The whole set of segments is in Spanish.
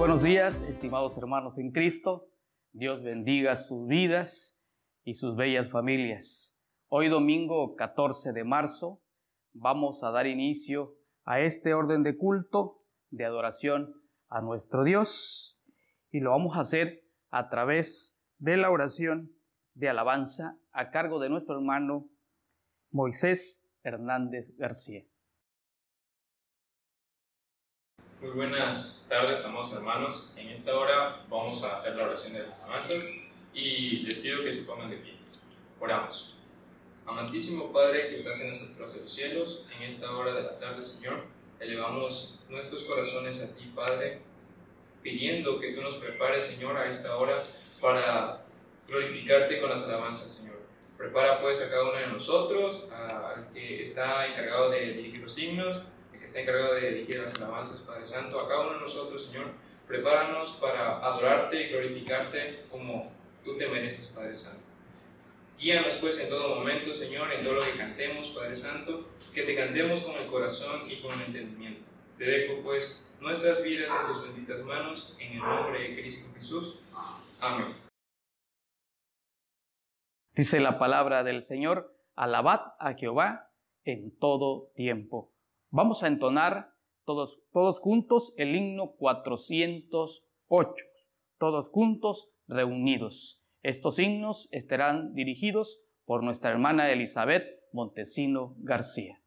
buenos días, estimados hermanos en Cristo. Dios bendiga sus vidas y sus bellas familias. Hoy domingo 14 de marzo vamos a dar inicio a este orden de culto de adoración a nuestro Dios y lo vamos a hacer a través de la oración de alabanza a cargo de nuestro hermano Moisés Hernández García. Muy buenas tardes, amados hermanos. En esta hora vamos a hacer la oración de alabanza y les pido que se pongan de pie. Oramos. Amantísimo Padre que estás en las alturas de los cielos, en esta hora de la tarde, Señor, elevamos nuestros corazones a ti, Padre, pidiendo que tú nos prepares, Señor, a esta hora para glorificarte con las alabanzas, Señor. Prepara pues a cada uno de nosotros, al que está encargado de dirigir los que está encargado de dirigir las alabanzas, Padre Santo, a cada uno de nosotros, Señor, prepáranos para adorarte y glorificarte como tú te mereces, Padre Santo. Guíanos pues en todo momento, Señor, en todo lo que cantemos, Padre Santo, que te cantemos con el corazón y con el entendimiento. Te dejo pues nuestras vidas en tus benditas manos, en el nombre de Cristo Jesús. Amén. Dice la palabra del Señor, alabad a Jehová en todo tiempo. Vamos a entonar todos, todos juntos el himno 408, todos juntos reunidos. Estos himnos estarán dirigidos por nuestra hermana Elizabeth Montesino García.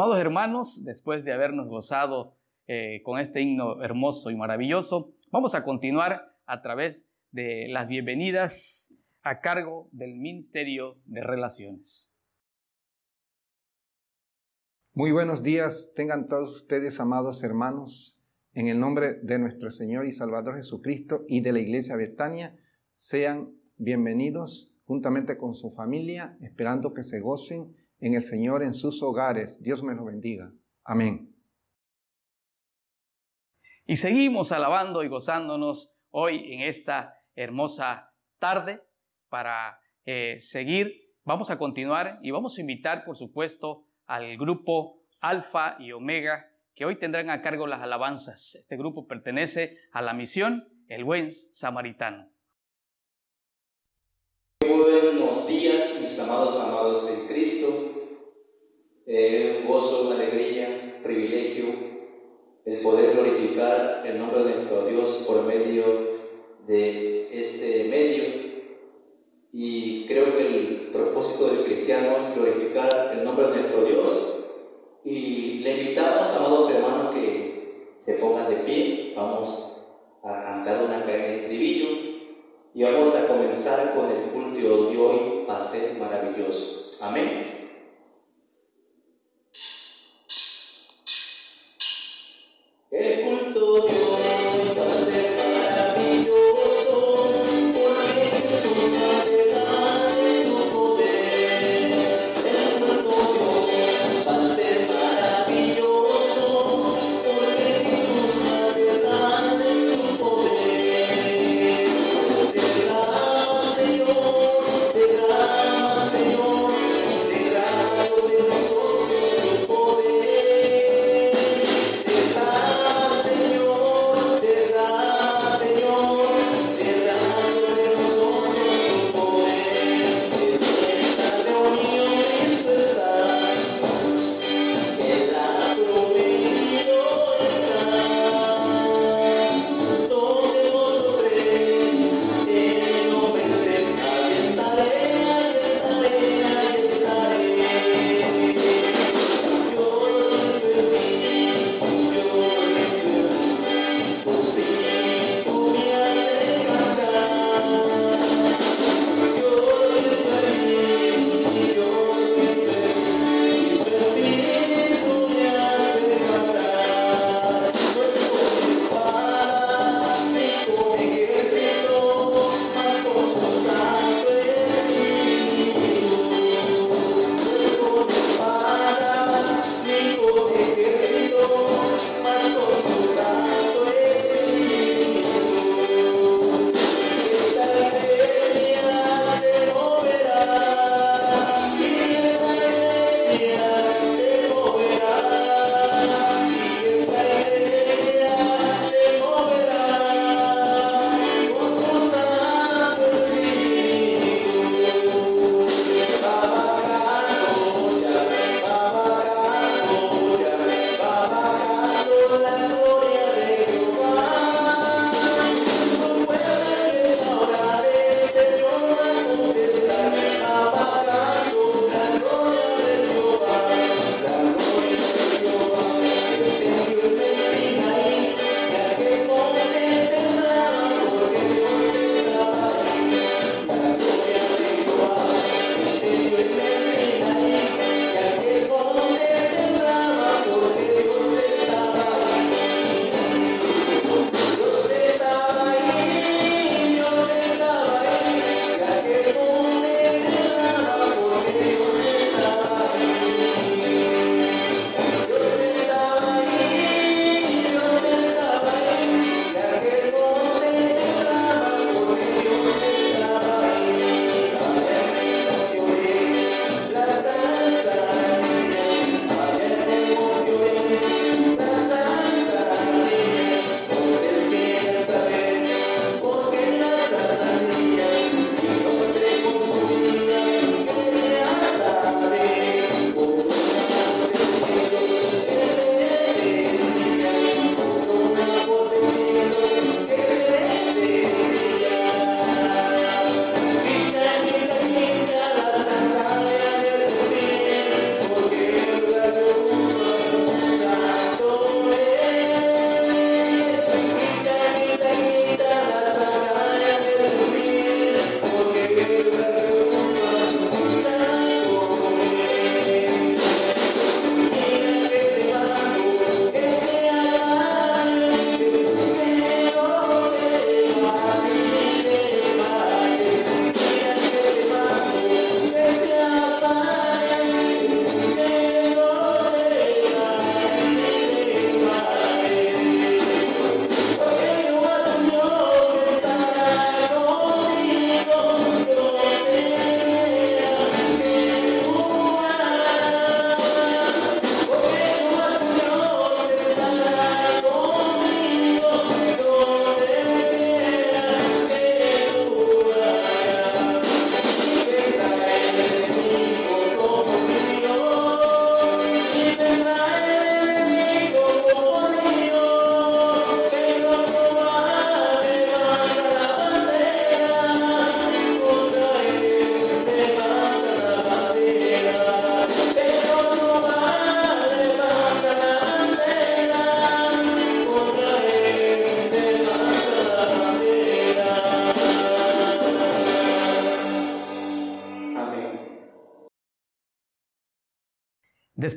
Amados hermanos, después de habernos gozado eh, con este himno hermoso y maravilloso, vamos a continuar a través de las bienvenidas a cargo del Ministerio de Relaciones. Muy buenos días, tengan todos ustedes, amados hermanos, en el nombre de nuestro Señor y Salvador Jesucristo y de la Iglesia Betania, sean bienvenidos juntamente con su familia, esperando que se gocen en el Señor en sus hogares. Dios me lo bendiga. Amén. Y seguimos alabando y gozándonos hoy en esta hermosa tarde para eh, seguir. Vamos a continuar y vamos a invitar, por supuesto, al grupo Alfa y Omega, que hoy tendrán a cargo las alabanzas. Este grupo pertenece a la misión El Buen Samaritano. Buenos días, mis amados amados en Cristo un gozo, una alegría, privilegio el poder glorificar el nombre de nuestro Dios por medio de este medio. Y creo que el propósito del cristiano es glorificar el nombre de nuestro Dios. Y le invitamos, amados hermanos, que se pongan de pie. Vamos a cantar una de estribillo y vamos a comenzar con el culto de hoy a ser maravilloso. Amén.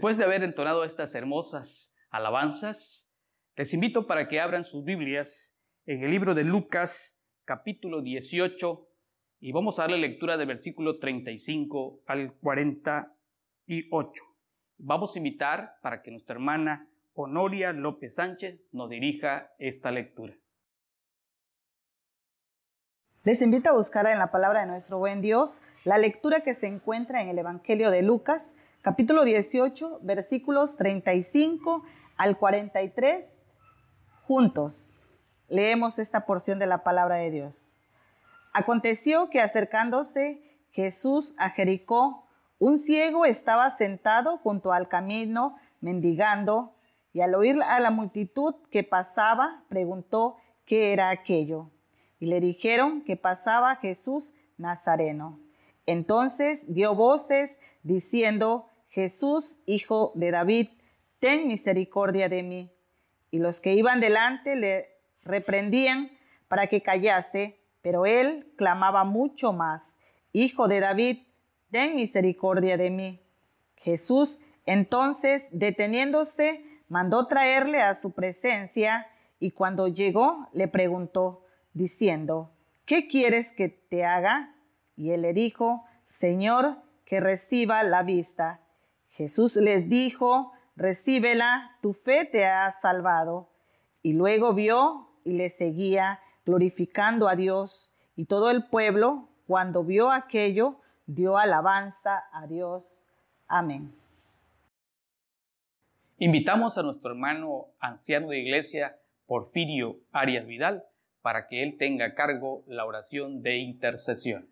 Después de haber entonado estas hermosas alabanzas, les invito para que abran sus Biblias en el libro de Lucas, capítulo 18, y vamos a darle lectura del versículo 35 al 48. Vamos a invitar para que nuestra hermana Honoria López Sánchez nos dirija esta lectura. Les invito a buscar en la palabra de nuestro buen Dios la lectura que se encuentra en el Evangelio de Lucas, capítulo 18, versículos 35 al 43, juntos. Leemos esta porción de la palabra de Dios. Aconteció que acercándose Jesús a Jericó, un ciego estaba sentado junto al camino mendigando, y al oír a la multitud que pasaba, preguntó qué era aquello. Y le dijeron que pasaba Jesús Nazareno. Entonces dio voces diciendo, Jesús, hijo de David, ten misericordia de mí. Y los que iban delante le reprendían para que callase, pero él clamaba mucho más, Hijo de David, ten misericordia de mí. Jesús entonces, deteniéndose, mandó traerle a su presencia y cuando llegó le preguntó, diciendo, ¿qué quieres que te haga? Y él le dijo, Señor, que reciba la vista. Jesús les dijo, recíbela, tu fe te ha salvado. Y luego vio y le seguía, glorificando a Dios. Y todo el pueblo, cuando vio aquello, dio alabanza a Dios. Amén. Invitamos a nuestro hermano anciano de iglesia, Porfirio Arias Vidal, para que él tenga a cargo la oración de intercesión.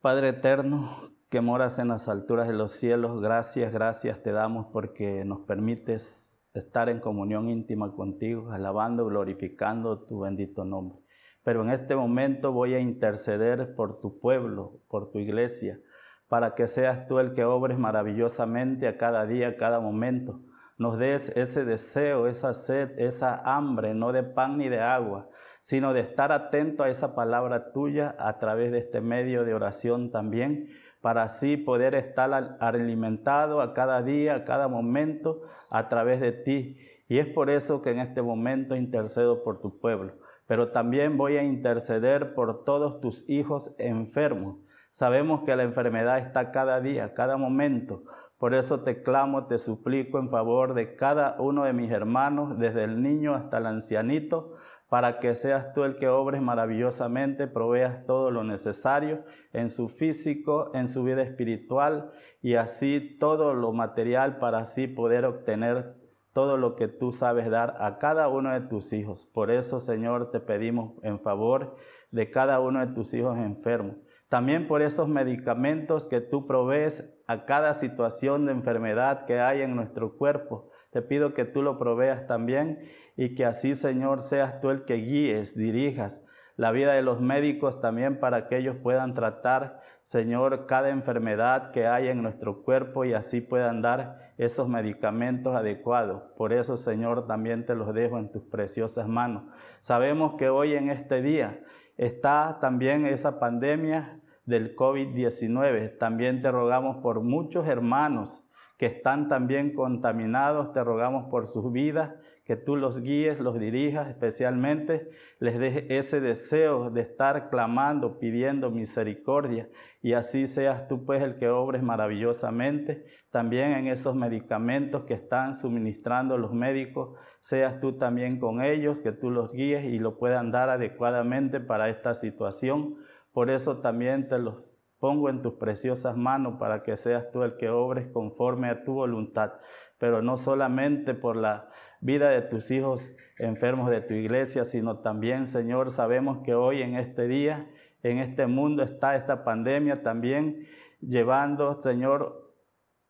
Padre eterno, que moras en las alturas de los cielos, gracias, gracias te damos porque nos permites estar en comunión íntima contigo, alabando, glorificando tu bendito nombre. Pero en este momento voy a interceder por tu pueblo, por tu iglesia, para que seas tú el que obres maravillosamente a cada día, a cada momento. Nos des ese deseo, esa sed, esa hambre, no de pan ni de agua, sino de estar atento a esa palabra tuya a través de este medio de oración también, para así poder estar alimentado a cada día, a cada momento, a través de ti. Y es por eso que en este momento intercedo por tu pueblo, pero también voy a interceder por todos tus hijos enfermos. Sabemos que la enfermedad está cada día, cada momento. Por eso te clamo, te suplico en favor de cada uno de mis hermanos, desde el niño hasta el ancianito, para que seas tú el que obres maravillosamente, proveas todo lo necesario en su físico, en su vida espiritual y así todo lo material para así poder obtener todo lo que tú sabes dar a cada uno de tus hijos. Por eso, Señor, te pedimos en favor de cada uno de tus hijos enfermos. También por esos medicamentos que tú provees a cada situación de enfermedad que hay en nuestro cuerpo te pido que tú lo proveas también y que así, Señor, seas tú el que guíes, dirijas la vida de los médicos también para que ellos puedan tratar, Señor, cada enfermedad que hay en nuestro cuerpo y así puedan dar esos medicamentos adecuados. Por eso, Señor, también te los dejo en tus preciosas manos. Sabemos que hoy en este día está también esa pandemia del COVID-19. También te rogamos por muchos hermanos que están también contaminados, te rogamos por sus vidas, que tú los guíes, los dirijas, especialmente les des ese deseo de estar clamando, pidiendo misericordia, y así seas tú pues el que obres maravillosamente. También en esos medicamentos que están suministrando los médicos, seas tú también con ellos, que tú los guíes y lo puedan dar adecuadamente para esta situación. Por eso también te los pongo en tus preciosas manos para que seas tú el que obres conforme a tu voluntad, pero no solamente por la vida de tus hijos enfermos de tu iglesia, sino también, Señor, sabemos que hoy en este día, en este mundo está esta pandemia también llevando, Señor,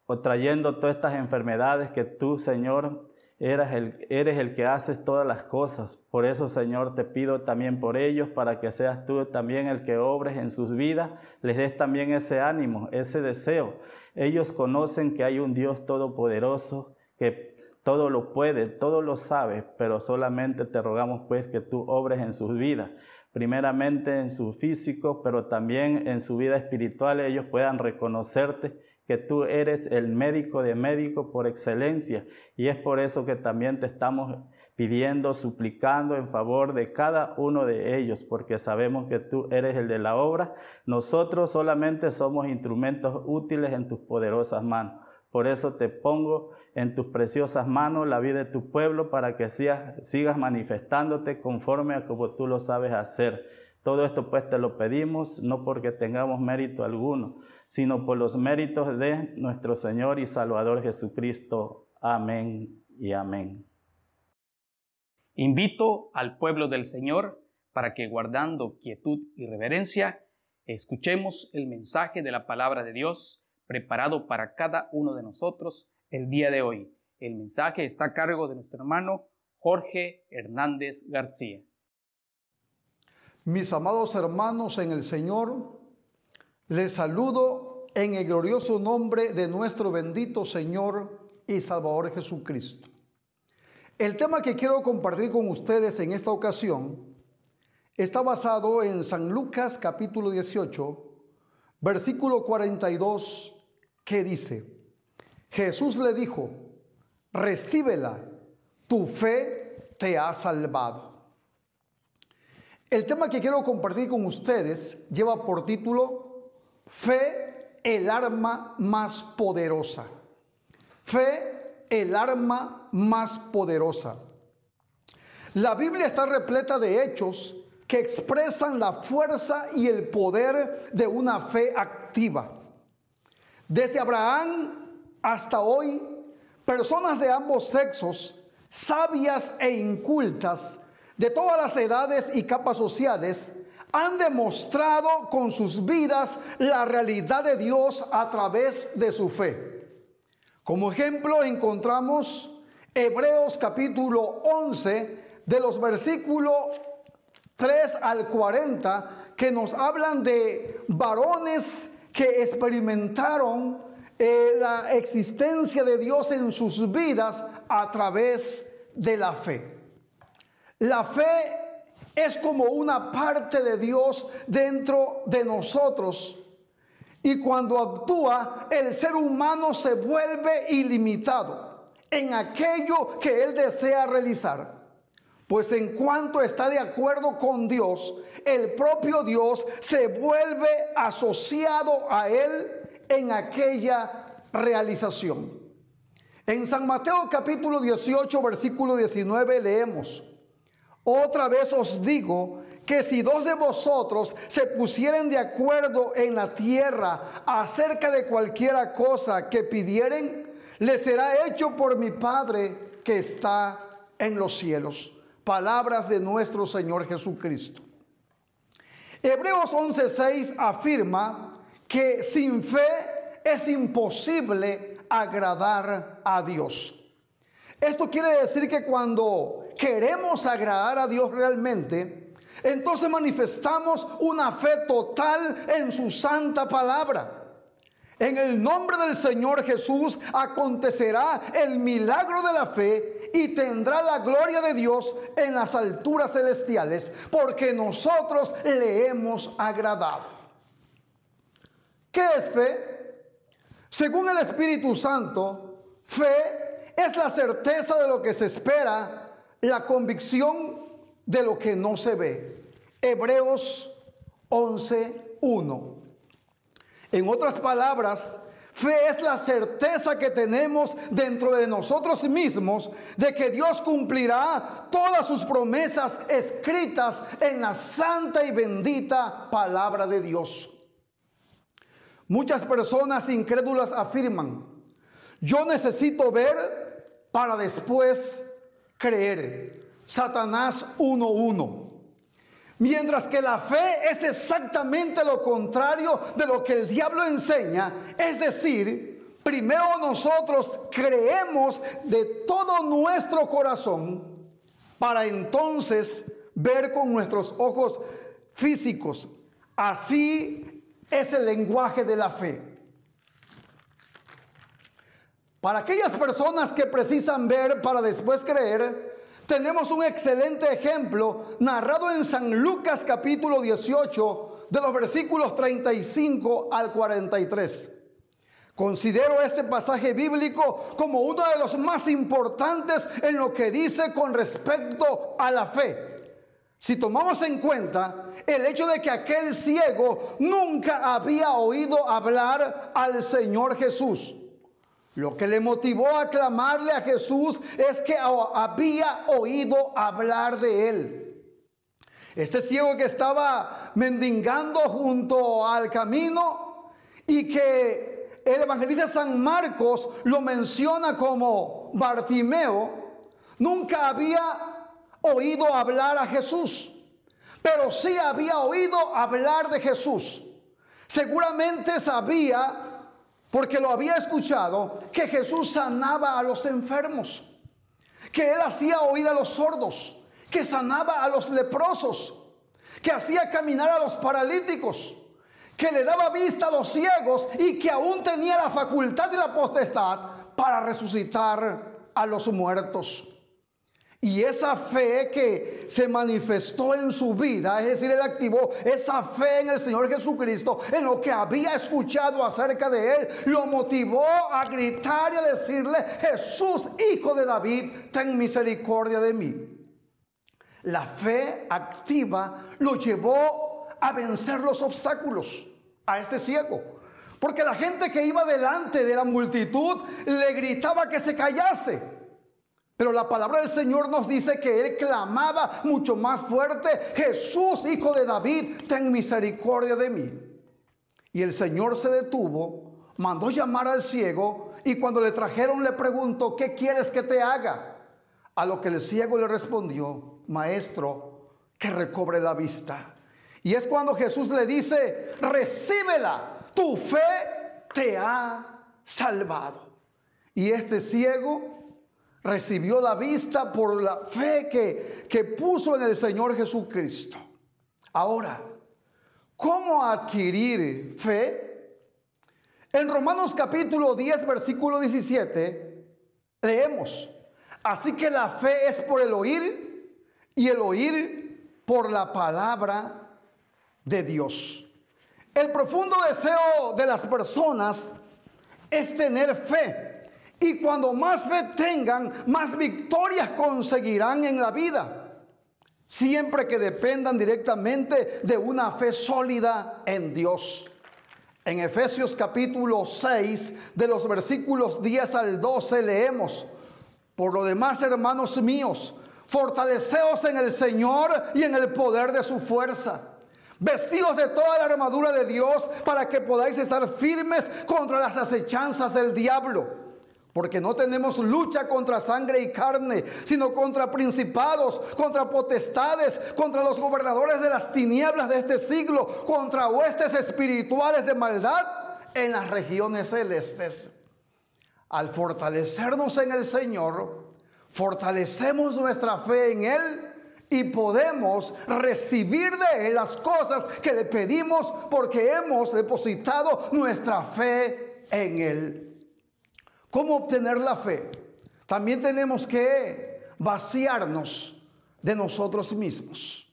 o trayendo todas estas enfermedades que tú, Señor, Eres el, eres el que haces todas las cosas. Por eso, Señor, te pido también por ellos, para que seas tú también el que obres en sus vidas, les des también ese ánimo, ese deseo. Ellos conocen que hay un Dios todopoderoso, que todo lo puede, todo lo sabe, pero solamente te rogamos pues que tú obres en sus vidas, primeramente en su físico, pero también en su vida espiritual, ellos puedan reconocerte que tú eres el médico de médico por excelencia. Y es por eso que también te estamos pidiendo, suplicando en favor de cada uno de ellos, porque sabemos que tú eres el de la obra. Nosotros solamente somos instrumentos útiles en tus poderosas manos. Por eso te pongo en tus preciosas manos la vida de tu pueblo para que sigas, manifestándote conforme a como tú lo sabes hacer. Todo esto pues te lo pedimos no porque tengamos mérito alguno, sino por los méritos de nuestro Señor y Salvador Jesucristo. Amén y amén. Invito al pueblo del Señor para que guardando quietud y reverencia, escuchemos el mensaje de la palabra de Dios preparado para cada uno de nosotros el día de hoy. El mensaje está a cargo de nuestro hermano Jorge Hernández García. Mis amados hermanos en el Señor, les saludo en el glorioso nombre de nuestro bendito Señor y Salvador Jesucristo. El tema que quiero compartir con ustedes en esta ocasión está basado en San Lucas capítulo 18, versículo 42 ¿Qué dice, Jesús le dijo, recíbela, tu fe te ha salvado. El tema que quiero compartir con ustedes lleva por título Fe, el arma más poderosa. Fe, el arma más poderosa. La Biblia está repleta de hechos que expresan la fuerza y el poder de una fe activa. Desde Abraham hasta hoy, personas de ambos sexos, sabias e incultas, de todas las edades y capas sociales, han demostrado con sus vidas la realidad de Dios a través de su fe. Como ejemplo encontramos Hebreos capítulo 11 de los versículos 3 al 40 que nos hablan de varones que experimentaron eh, la existencia de Dios en sus vidas a través de la fe. La fe es como una parte de Dios dentro de nosotros. Y cuando actúa, el ser humano se vuelve ilimitado en aquello que él desea realizar. Pues en cuanto está de acuerdo con Dios, el propio Dios se vuelve asociado a él en aquella realización. En San Mateo capítulo 18, versículo 19 leemos, otra vez os digo que si dos de vosotros se pusieren de acuerdo en la tierra acerca de cualquiera cosa que pidieren, le será hecho por mi Padre que está en los cielos palabras de nuestro Señor Jesucristo. Hebreos 11:6 afirma que sin fe es imposible agradar a Dios. Esto quiere decir que cuando queremos agradar a Dios realmente, entonces manifestamos una fe total en su santa palabra. En el nombre del Señor Jesús acontecerá el milagro de la fe y tendrá la gloria de Dios en las alturas celestiales, porque nosotros le hemos agradado. ¿Qué es fe? Según el Espíritu Santo, fe es la certeza de lo que se espera, la convicción de lo que no se ve. Hebreos 11.1. En otras palabras, fe es la certeza que tenemos dentro de nosotros mismos de que Dios cumplirá todas sus promesas escritas en la santa y bendita palabra de Dios. Muchas personas incrédulas afirman, yo necesito ver para después creer. Satanás 1.1. Mientras que la fe es exactamente lo contrario de lo que el diablo enseña. Es decir, primero nosotros creemos de todo nuestro corazón para entonces ver con nuestros ojos físicos. Así es el lenguaje de la fe. Para aquellas personas que precisan ver para después creer, tenemos un excelente ejemplo narrado en San Lucas capítulo 18 de los versículos 35 al 43. Considero este pasaje bíblico como uno de los más importantes en lo que dice con respecto a la fe. Si tomamos en cuenta el hecho de que aquel ciego nunca había oído hablar al Señor Jesús. Lo que le motivó a clamarle a Jesús es que había oído hablar de él. Este ciego que estaba mendigando junto al camino y que el evangelista San Marcos lo menciona como Bartimeo, nunca había oído hablar a Jesús pero sí había oído hablar de Jesús. Seguramente sabía, porque lo había escuchado, que Jesús sanaba a los enfermos, que él hacía oír a los sordos, que sanaba a los leprosos, que hacía caminar a los paralíticos, que le daba vista a los ciegos y que aún tenía la facultad y la potestad para resucitar a los muertos. Y esa fe que se manifestó en su vida, es decir, él activó esa fe en el Señor Jesucristo, en lo que había escuchado acerca de él, lo motivó a gritar y a decirle, Jesús, hijo de David, ten misericordia de mí. La fe activa lo llevó a vencer los obstáculos a este ciego. Porque la gente que iba delante de la multitud le gritaba que se callase. Pero la palabra del Señor nos dice que él clamaba mucho más fuerte, Jesús, hijo de David, ten misericordia de mí. Y el Señor se detuvo, mandó llamar al ciego y cuando le trajeron le preguntó, ¿qué quieres que te haga? A lo que el ciego le respondió, maestro, que recobre la vista. Y es cuando Jesús le dice, recíbela, tu fe te ha salvado. Y este ciego recibió la vista por la fe que, que puso en el Señor Jesucristo. Ahora, ¿cómo adquirir fe? En Romanos capítulo 10, versículo 17, leemos, así que la fe es por el oír y el oír por la palabra de Dios. El profundo deseo de las personas es tener fe. Y cuando más fe tengan, más victorias conseguirán en la vida. Siempre que dependan directamente de una fe sólida en Dios. En Efesios capítulo 6, de los versículos 10 al 12, leemos, por lo demás, hermanos míos, fortaleceos en el Señor y en el poder de su fuerza. Vestidos de toda la armadura de Dios para que podáis estar firmes contra las acechanzas del diablo. Porque no tenemos lucha contra sangre y carne, sino contra principados, contra potestades, contra los gobernadores de las tinieblas de este siglo, contra huestes espirituales de maldad en las regiones celestes. Al fortalecernos en el Señor, fortalecemos nuestra fe en Él y podemos recibir de Él las cosas que le pedimos porque hemos depositado nuestra fe en Él. ¿Cómo obtener la fe? También tenemos que vaciarnos de nosotros mismos.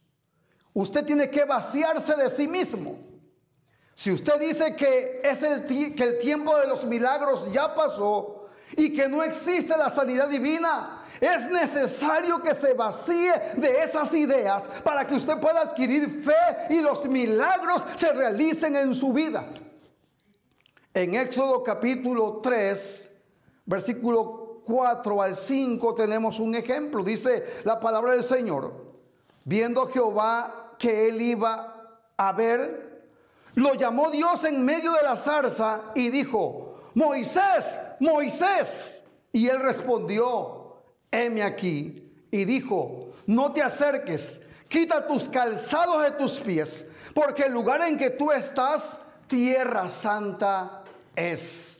Usted tiene que vaciarse de sí mismo. Si usted dice que, es el, que el tiempo de los milagros ya pasó y que no existe la sanidad divina, es necesario que se vacíe de esas ideas para que usted pueda adquirir fe y los milagros se realicen en su vida. En Éxodo capítulo 3, versículo 4 al 5 tenemos un ejemplo. Dice la palabra del Señor. Viendo Jehová que él iba a ver, lo llamó Dios en medio de la zarza y dijo, Moisés, Moisés. Y él respondió, heme aquí. Y dijo, no te acerques, quita tus calzados de tus pies, porque el lugar en que tú estás, tierra santa es.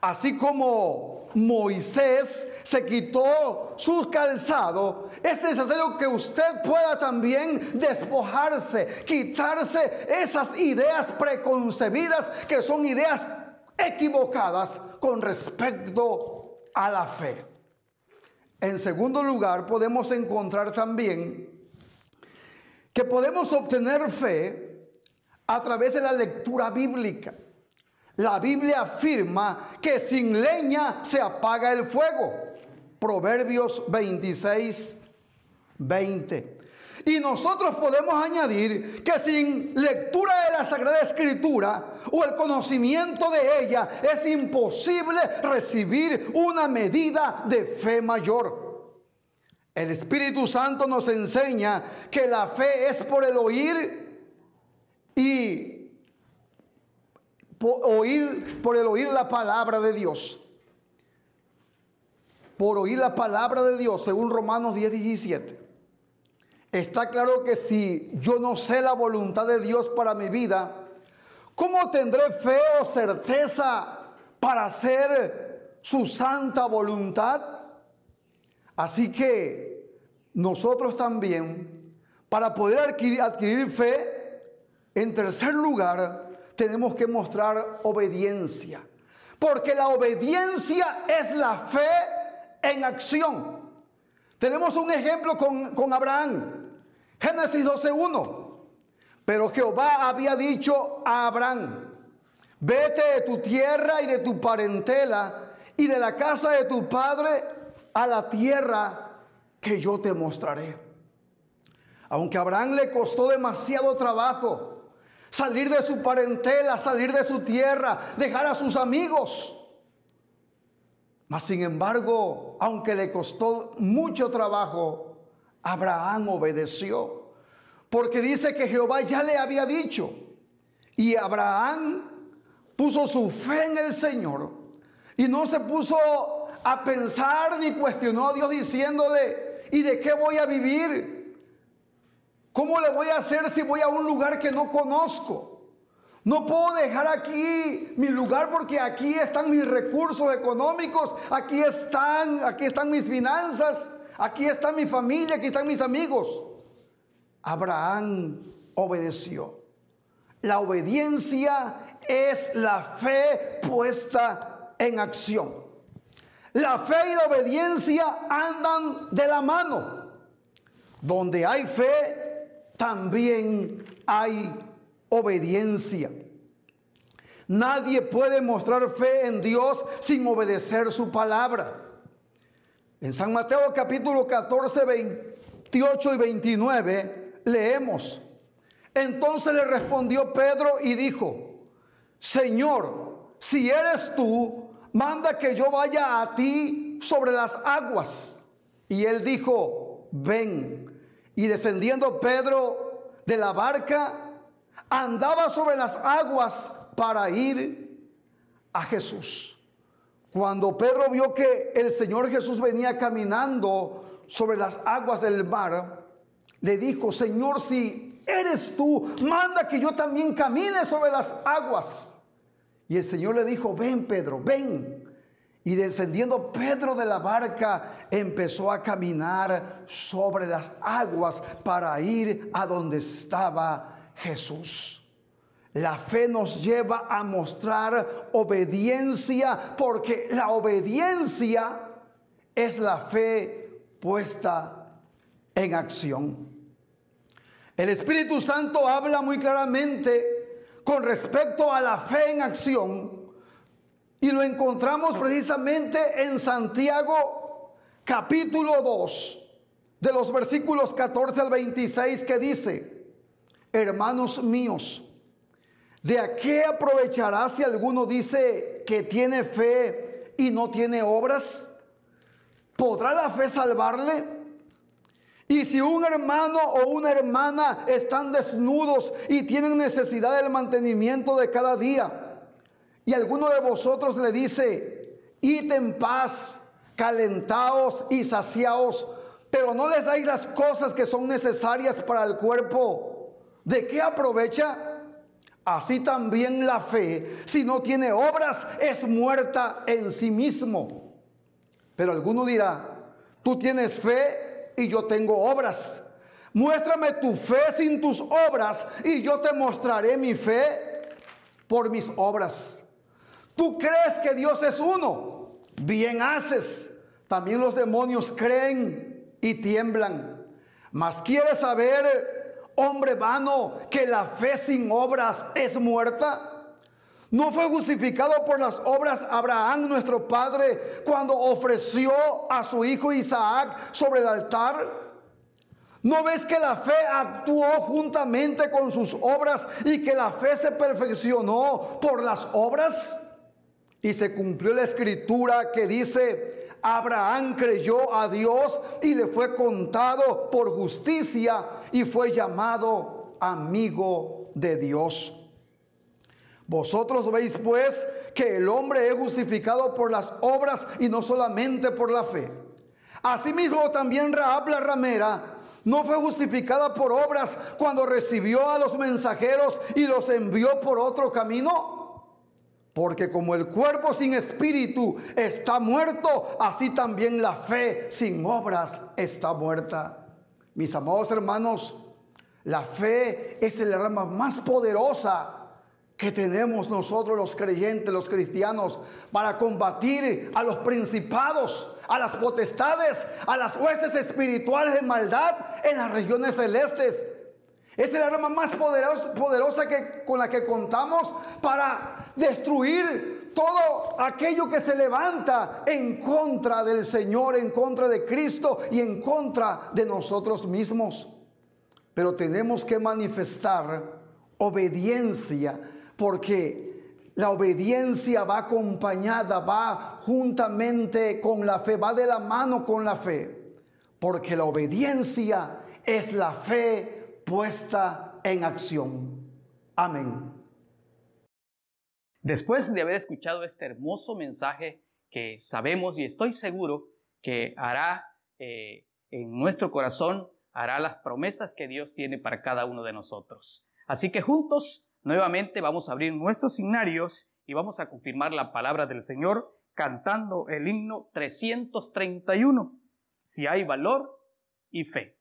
Así como Moisés se quitó su calzado, es necesario que usted pueda también despojarse, quitarse esas ideas preconcebidas que son ideas equivocadas con respecto a la fe. En segundo lugar, podemos encontrar también que podemos obtener fe a través de la lectura bíblica. La Biblia afirma que sin leña se apaga el fuego. Proverbios 26, 20. Y nosotros podemos añadir que sin lectura de la Sagrada Escritura o el conocimiento de ella es imposible recibir una medida de fe mayor. El Espíritu Santo nos enseña que la fe es por el oír y por oír por el oír la palabra de Dios. Por oír la palabra de Dios, según Romanos 10, 17. Está claro que si yo no sé la voluntad de Dios para mi vida, ¿cómo tendré fe o certeza para hacer su santa voluntad? Así que nosotros también, para poder adquirir, fe, en tercer lugar, tenemos que mostrar obediencia. Porque la obediencia es la fe en acción. Tenemos un ejemplo con, con Abraham. Génesis 12.1. Pero Jehová había dicho a Abraham, vete de tu tierra y de tu parentela y de la casa de tu padre a la tierra que yo te mostraré. Aunque Abraham le costó demasiado trabajo salir de su parentela, salir de su tierra, dejar a sus amigos. Mas sin embargo, aunque le costó mucho trabajo, Abraham obedeció, porque dice que Jehová ya le había dicho, y Abraham puso su fe en el Señor y no se puso a pensar ni cuestionó a Dios diciéndole, ¿y de qué voy a vivir? ¿Cómo le voy a hacer si voy a un lugar que no conozco? No puedo dejar aquí mi lugar porque aquí están mis recursos económicos, aquí están, aquí están mis finanzas. Aquí está mi familia, aquí están mis amigos. Abraham obedeció. La obediencia es la fe puesta en acción. La fe y la obediencia andan de la mano. Donde hay fe, también hay obediencia. Nadie puede mostrar fe en Dios sin obedecer su palabra. En San Mateo capítulo 14, 28 y 29 leemos. Entonces le respondió Pedro y dijo, Señor, si eres tú, manda que yo vaya a ti sobre las aguas. Y él dijo, ven. Y descendiendo Pedro de la barca, andaba sobre las aguas para ir a Jesús. Cuando Pedro vio que el Señor Jesús venía caminando sobre las aguas del mar, le dijo, Señor, si eres tú, manda que yo también camine sobre las aguas. Y el Señor le dijo, ven Pedro, ven. Y descendiendo Pedro de la barca, empezó a caminar sobre las aguas para ir a donde estaba Jesús. La fe nos lleva a mostrar obediencia porque la obediencia es la fe puesta en acción. El Espíritu Santo habla muy claramente con respecto a la fe en acción y lo encontramos precisamente en Santiago capítulo 2 de los versículos 14 al 26 que dice, hermanos míos, ¿De qué aprovechará si alguno dice que tiene fe y no tiene obras? ¿Podrá la fe salvarle? Y si un hermano o una hermana están desnudos y tienen necesidad del mantenimiento de cada día, y alguno de vosotros le dice, id en paz, calentaos y saciaos, pero no les dais las cosas que son necesarias para el cuerpo, ¿de qué aprovecha? Así también la fe, si no tiene obras, es muerta en sí mismo. Pero alguno dirá, tú tienes fe y yo tengo obras. Muéstrame tu fe sin tus obras y yo te mostraré mi fe por mis obras. Tú crees que Dios es uno, bien haces. También los demonios creen y tiemblan. Mas quieres saber hombre vano, que la fe sin obras es muerta? No fue justificado por las obras Abraham, nuestro padre, cuando ofreció a su hijo Isaac sobre el altar. ¿No ves que la fe actuó juntamente con sus obras y que la fe se perfeccionó por las obras? Y se cumplió la escritura que dice, Abraham creyó a Dios y le fue contado por justicia y fue llamado amigo de Dios. Vosotros veis pues que el hombre es justificado por las obras y no solamente por la fe. Asimismo también Raab la ramera no fue justificada por obras cuando recibió a los mensajeros y los envió por otro camino. Porque como el cuerpo sin espíritu está muerto, así también la fe sin obras está muerta. Mis amados hermanos, la fe es el arma más poderosa que tenemos nosotros los creyentes, los cristianos, para combatir a los principados, a las potestades, a las huestes espirituales de maldad en las regiones celestes. Es el arma más poderosa, poderosa que, con la que contamos para destruir todo aquello que se levanta en contra del Señor, en contra de Cristo y en contra de nosotros mismos. Pero tenemos que manifestar obediencia porque la obediencia va acompañada, va juntamente con la fe, va de la mano con la fe, porque la obediencia es la fe puesta en acción. Amén. Después de haber escuchado este hermoso mensaje que sabemos y estoy seguro que hará eh, en nuestro corazón, hará las promesas que Dios tiene para cada uno de nosotros. Así que juntos Nuevamente vamos a abrir nuestros signarios y vamos a confirmar la palabra del Señor cantando el himno 331, si hay valor y fe.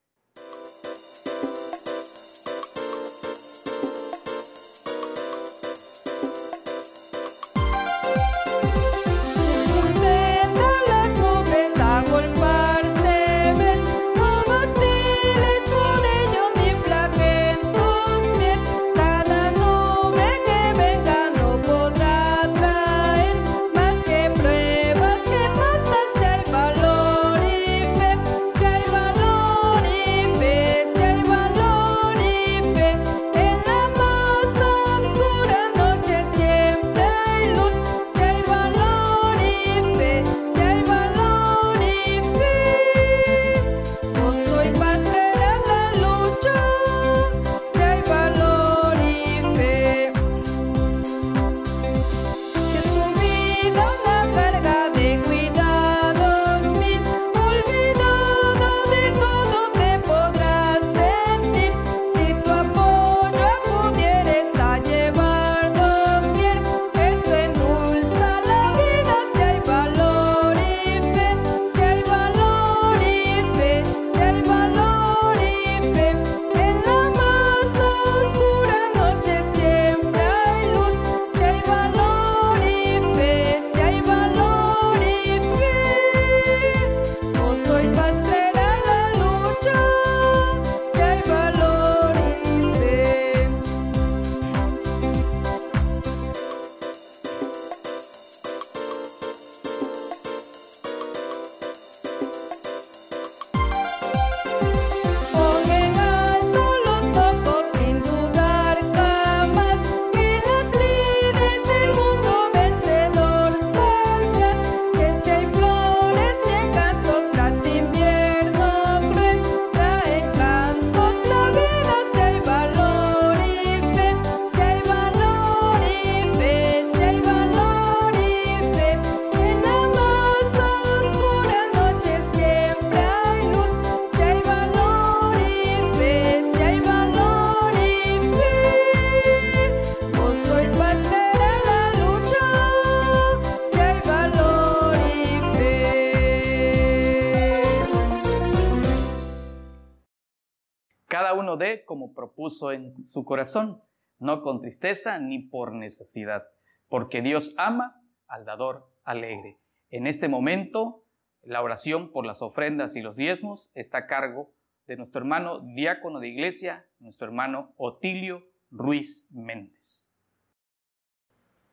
En su corazón, no con tristeza ni por necesidad, porque Dios ama al dador alegre. En este momento, la oración por las ofrendas y los diezmos está a cargo de nuestro hermano diácono de iglesia, nuestro hermano Otilio Ruiz Méndez.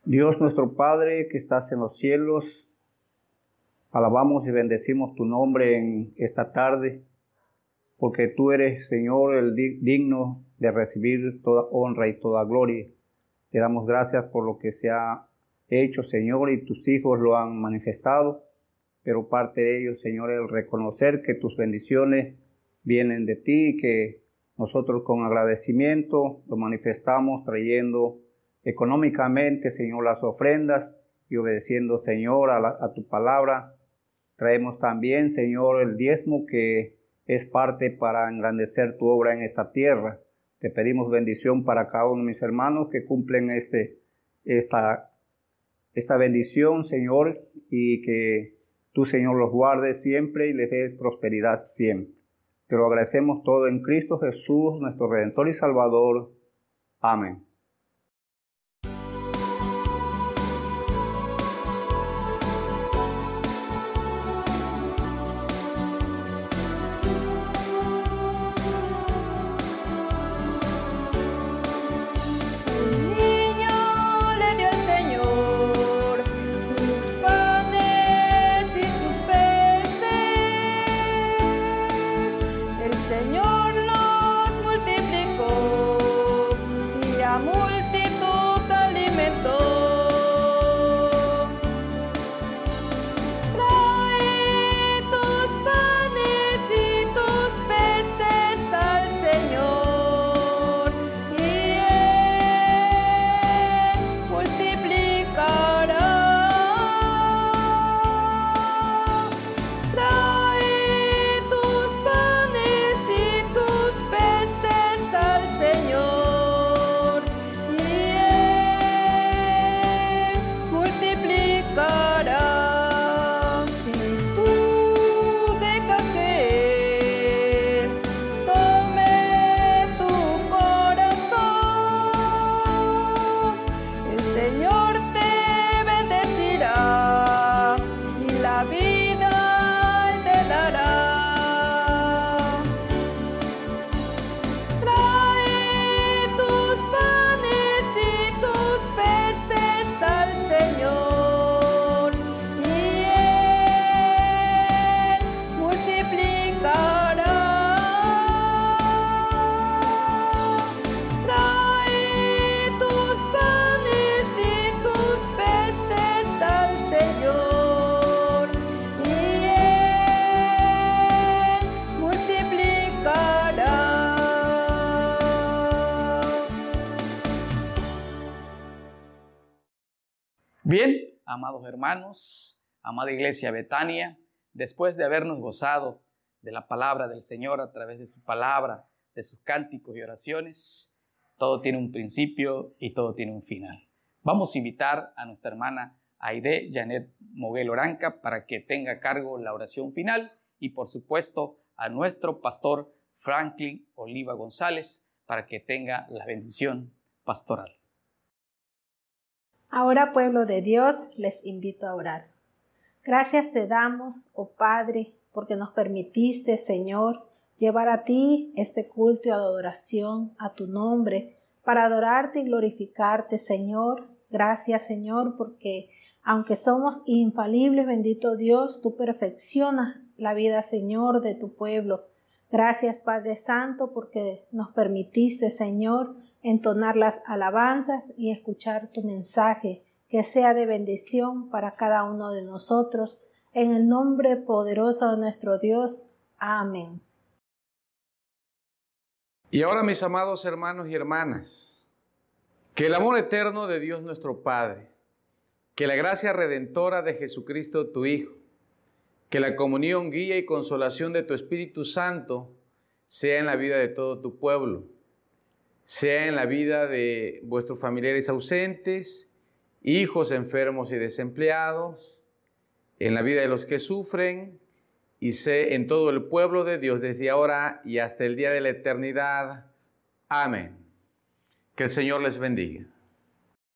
Dios nuestro Padre que estás en los cielos, alabamos y bendecimos tu nombre en esta tarde, porque tú eres, Señor, el digno de recibir toda honra y toda gloria. Te damos gracias por lo que se ha hecho, Señor, y tus hijos lo han manifestado, pero parte de ello, Señor, el reconocer que tus bendiciones vienen de ti y que nosotros con agradecimiento lo manifestamos trayendo económicamente, Señor, las ofrendas y obedeciendo, Señor, a, tu palabra. Traemos también, Señor, el diezmo que es parte para engrandecer tu obra en esta tierra. Te pedimos bendición para cada uno de mis hermanos que cumplen este, esta, esta bendición, Señor, y que tú, Señor, los guardes siempre y les des prosperidad siempre. Te lo agradecemos todo en Cristo Jesús, nuestro Redentor y Salvador. Amén. Amados hermanos, amada iglesia Betania, después de habernos gozado de la palabra del Señor a través de su palabra, de sus cánticos y oraciones, todo tiene un principio y todo tiene un final. Vamos a invitar a nuestra hermana Aide Janet Moguel Oranca para que tenga a cargo la oración final y por supuesto a nuestro pastor Franklin Oliva González para que tenga la bendición pastoral. Ahora, pueblo de Dios, les invito a orar. Gracias te damos, oh Padre, porque nos permitiste, Señor, llevar a ti este culto de adoración a tu nombre, para adorarte y glorificarte, Señor. Gracias, Señor, porque aunque somos infalibles, bendito Dios, tú perfeccionas la vida, Señor, de tu pueblo. Gracias, Padre Santo, porque nos permitiste, Señor, entonar las alabanzas y escuchar tu mensaje, que sea de bendición para cada uno de nosotros. En el nombre poderoso de nuestro Dios. Amén. Y ahora, mis amados hermanos y hermanas, que el amor eterno de Dios nuestro Padre, que la gracia redentora de Jesucristo tu Hijo, que la comunión, guía y consolación de tu Espíritu Santo sea en la vida de todo tu pueblo sea en la vida de vuestros familiares ausentes, hijos enfermos y desempleados, en la vida de los que sufren, y sé en todo el pueblo de Dios desde ahora y hasta el día de la eternidad. Amén. Que el Señor les bendiga.